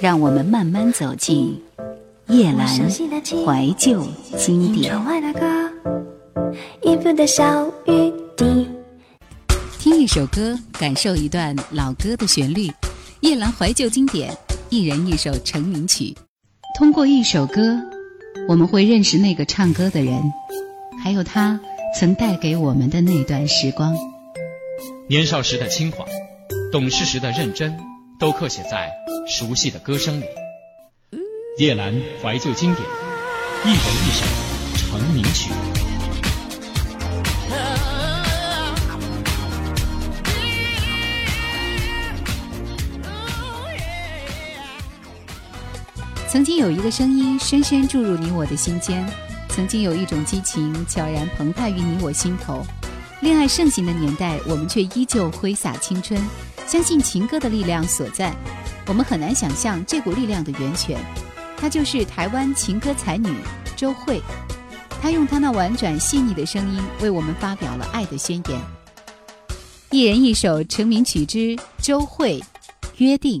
让我们慢慢走进叶兰怀旧经典。听一首歌，感受一段老歌的旋律。夜兰怀旧经典，一人一首成名曲。通过一首歌，我们会认识那个唱歌的人，还有他曾带给我们的那段时光。年少时的轻狂，懂事时的认真。都刻写在熟悉的歌声里。叶阑怀旧经典，一人一首成名曲。曾经有一个声音深深注入你我的心间，曾经有一种激情悄然澎湃于你我心头。恋爱盛行的年代，我们却依旧挥洒青春。相信情歌的力量所在，我们很难想象这股力量的源泉，它就是台湾情歌才女周蕙，她用她那婉转细腻的声音为我们发表了爱的宣言。一人一首成名曲之周蕙，《约定》。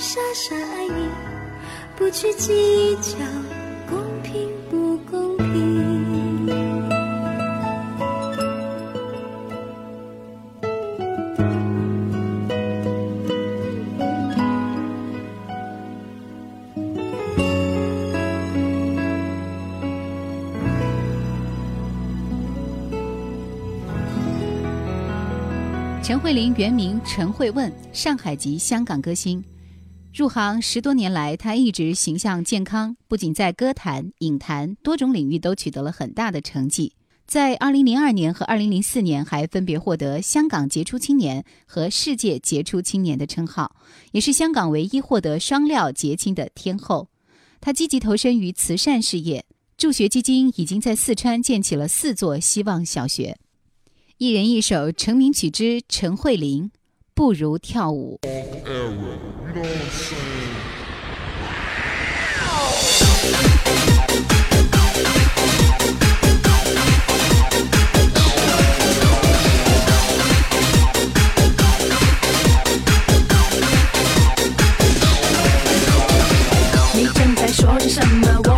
傻傻爱你不去计较公平不公平陈慧琳原名陈慧问上海籍香港歌星入行十多年来，他一直形象健康，不仅在歌坛、影坛多种领域都取得了很大的成绩。在2002年和2004年，还分别获得香港杰出青年和世界杰出青年的称号，也是香港唯一获得双料杰亲的天后。他积极投身于慈善事业，助学基金已经在四川建起了四座希望小学。一人一首成名曲之陈慧琳，不如跳舞。你正在说着什么？我。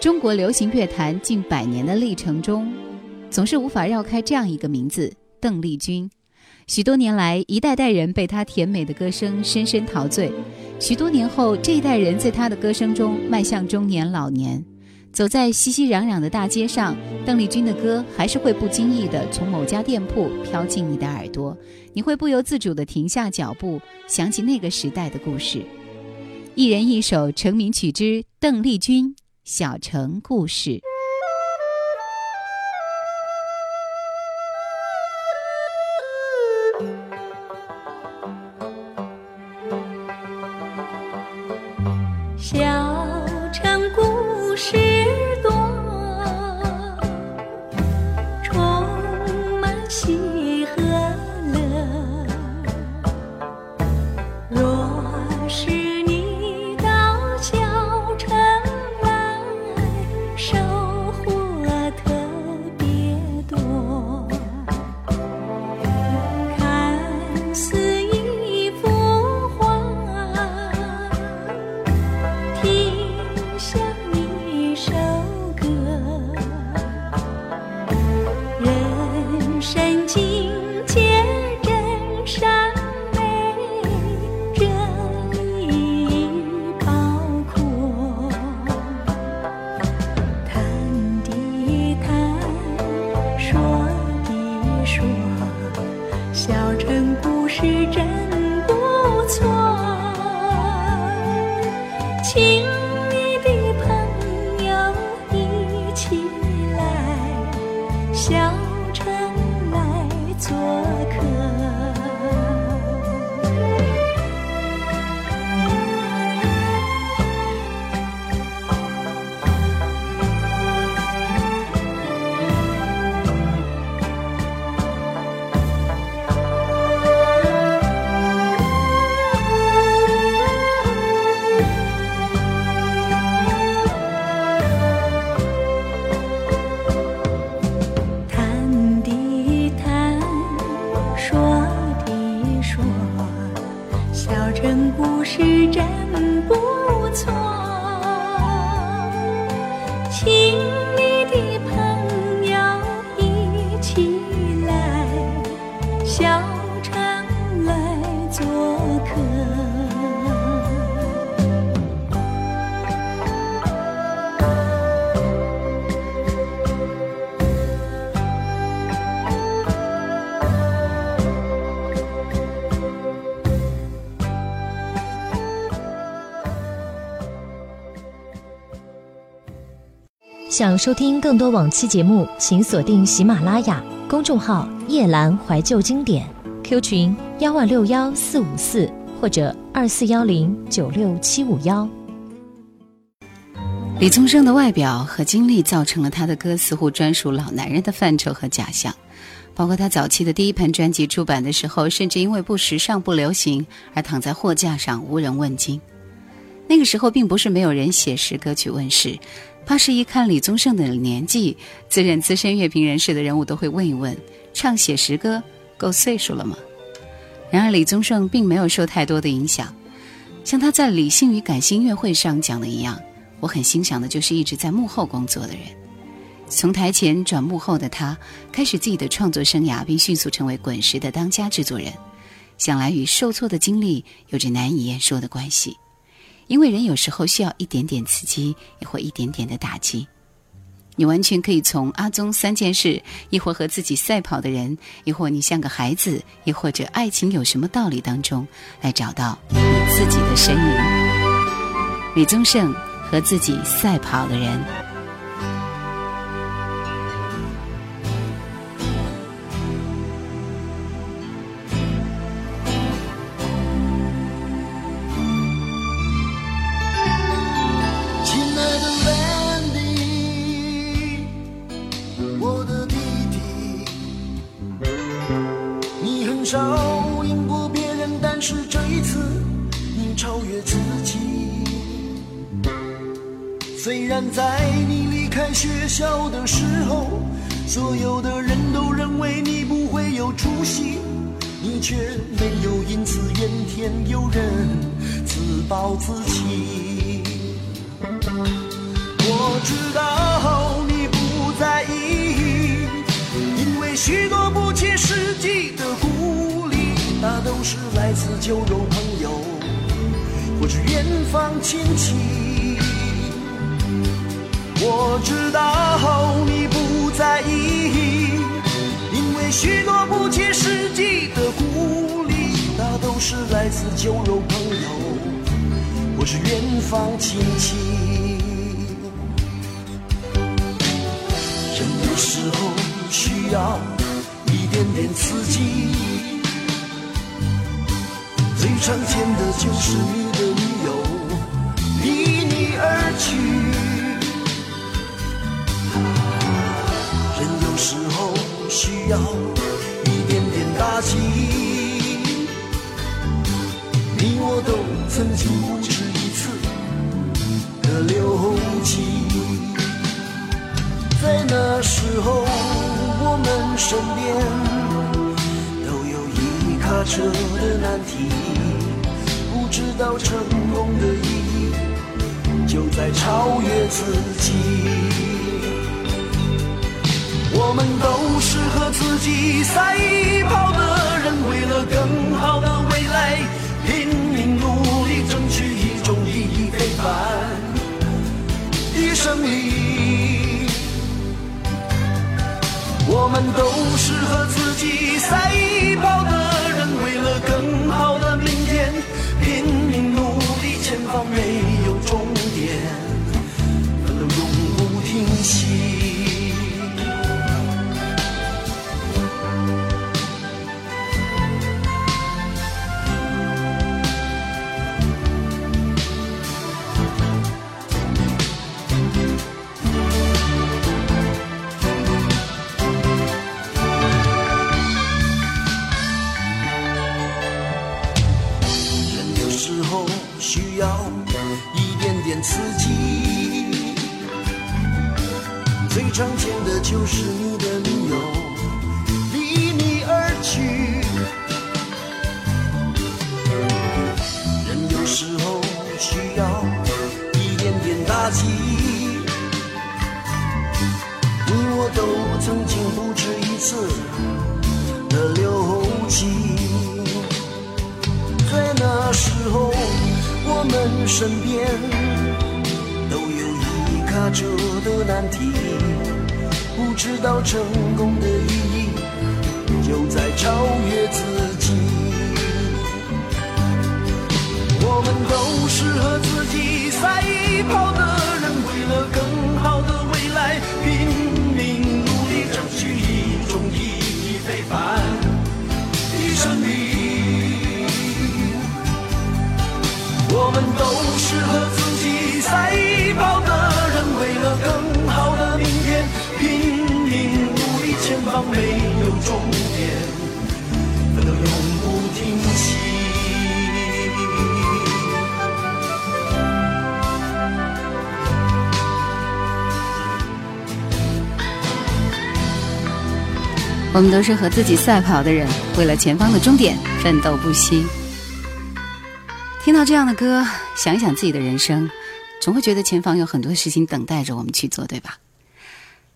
中国流行乐坛近百年的历程中，总是无法绕开这样一个名字——邓丽君。许多年来，一代代人被她甜美的歌声深深陶醉。许多年后，这一代人在她的歌声中迈向中年、老年，走在熙熙攘攘的大街上，邓丽君的歌还是会不经意地从某家店铺飘进你的耳朵，你会不由自主地停下脚步，想起那个时代的故事。一人一首成名曲之邓丽君。小城故事。想收听更多往期节目，请锁定喜马拉雅公众号“夜阑怀旧经典 ”，Q 群幺万六幺四五四或者二四幺零九六七五幺。李宗盛的外表和经历造成了他的歌似乎专属老男人的范畴和假象，包括他早期的第一盘专辑出版的时候，甚至因为不时尚不流行而躺在货架上无人问津。那个时候并不是没有人写实歌曲问世，怕是一看李宗盛的年纪，自认资深乐评人士的人物都会问一问：唱写实歌够岁数了吗？然而李宗盛并没有受太多的影响，像他在《理性与感性》乐会上讲的一样，我很欣赏的就是一直在幕后工作的人。从台前转幕后的他，开始自己的创作生涯，并迅速成为滚石的当家制作人。想来与受挫的经历有着难以言说的关系。因为人有时候需要一点点刺激，也或一点点的打击。你完全可以从阿宗三件事，亦或和自己赛跑的人，亦或你像个孩子，亦或者爱情有什么道理当中，来找到你自己的身影。李宗盛和自己赛跑的人。好自己，我知道你不在意，因为许多不切实际的鼓励，那都是来自酒肉朋友或是远方亲戚。我知道你不在意，因为许多不切实际的鼓励，那都是来自酒肉朋友。是远方亲戚。人有时候需要一点点刺激。最常见的就是你的女友离你而去。人有时候需要一点点打击。你我都曾经。的勇气，在那时候，我们身边都有一卡车的难题，不知道成功的意义，就在超越自己。我们都是和自己赛跑的人，为了更好的未来，拼命努力，争取一种意义非凡。一生里，我们都是和。身边都有一卡车的难题，不知道成功的意义，就在超越自己。我们都是和自己赛跑的人，为了更好的未来。拼。我们都是和自己赛跑的人，为了更好的明天，拼命努力，前方没有终点，奋斗永不停息。我们都是和自己赛跑的人，为了前方的终点，奋斗不息。听到这样的歌，想一想自己的人生，总会觉得前方有很多事情等待着我们去做，对吧？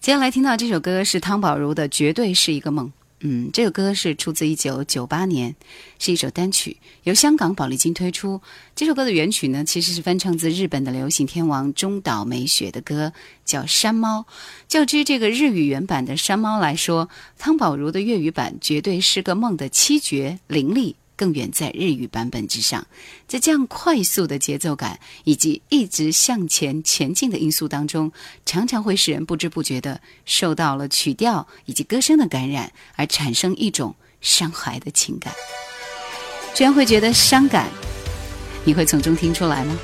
接下来听到这首歌是汤宝如的《绝对是一个梦》。嗯，这个歌是出自一九九八年，是一首单曲，由香港宝丽金推出。这首歌的原曲呢，其实是翻唱自日本的流行天王中岛美雪的歌，叫《山猫》。较之这个日语原版的《山猫》来说，汤宝如的粤语版《绝对是个梦》的七绝凌厉。更远在日语版本之上，在这样快速的节奏感以及一直向前前进的因素当中，常常会使人不知不觉的受到了曲调以及歌声的感染，而产生一种伤怀的情感，居然会觉得伤感，你会从中听出来吗？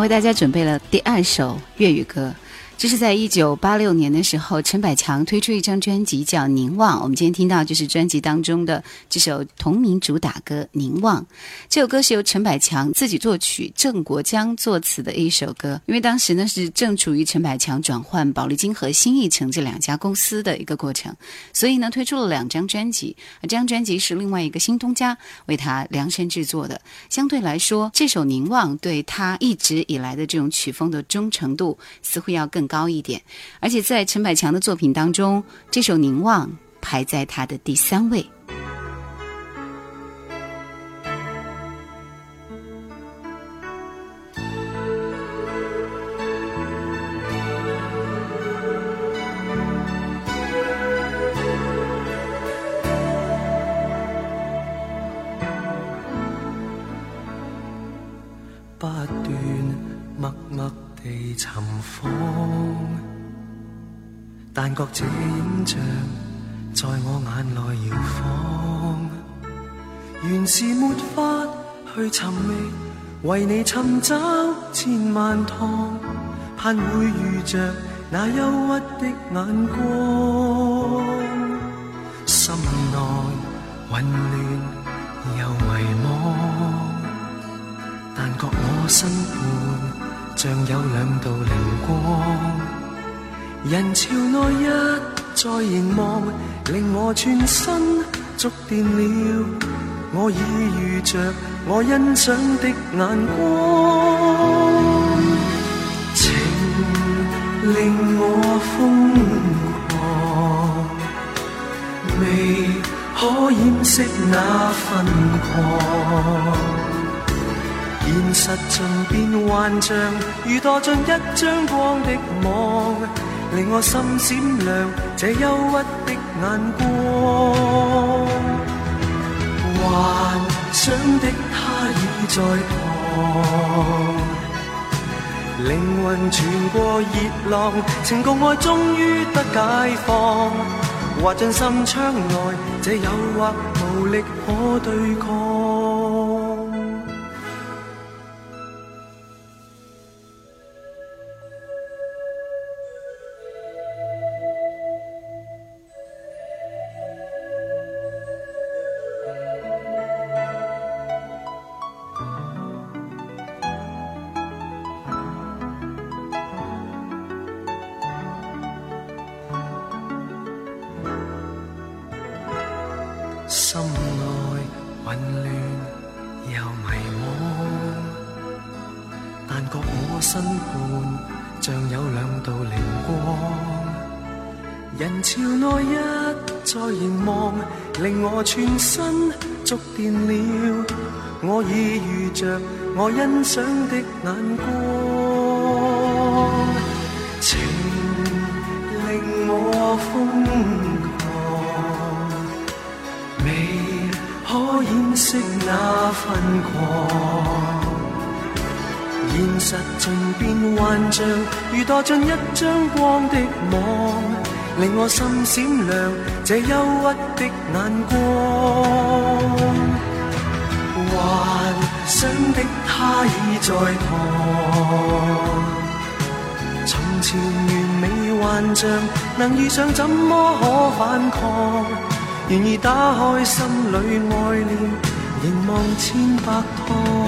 为大家准备了第二首粤语歌。这是在一九八六年的时候，陈百强推出一张专辑叫《凝望》，我们今天听到就是专辑当中的这首同名主打歌《凝望》。这首歌是由陈百强自己作曲，郑国江作词的一首歌。因为当时呢是正处于陈百强转换宝丽金和新艺城这两家公司的一个过程，所以呢推出了两张专辑。这张专辑是另外一个新东家为他量身制作的。相对来说，这首《凝望》对他一直以来的这种曲风的忠诚度似乎要更。高一点，而且在陈百强的作品当中，这首《凝望》排在他的第三位。但觉这影像在我眼内摇晃，原是没法去寻觅，为你寻找千万趟，盼会遇着那忧郁的眼光。心内混乱又迷惘，但觉我身畔像有两道灵光。人潮内一再凝望，令我全身触电了。我已遇着我欣赏的眼光，情令我疯狂，未可掩饰那份狂。现实尽变幻象，如堕进一张光的网。令我心闪亮，这忧郁的眼光，幻想的他已在旁，灵魂传过热浪，情共爱终于得解放，滑进心窗内，这诱惑无力可对抗。身伴，像有两道灵光，人潮内一再凝望，令我全身触电了。我已遇着我欣赏的眼光，情令我疯狂，未可掩饰那份狂。实尽变幻象，如躲进一张光的网，令我心闪亮。这忧郁的眼光，幻想的他已在旁。从前完美幻象，能遇上怎么可反抗？然而打开心里爱念，凝望千百趟。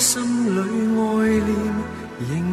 心里爱念。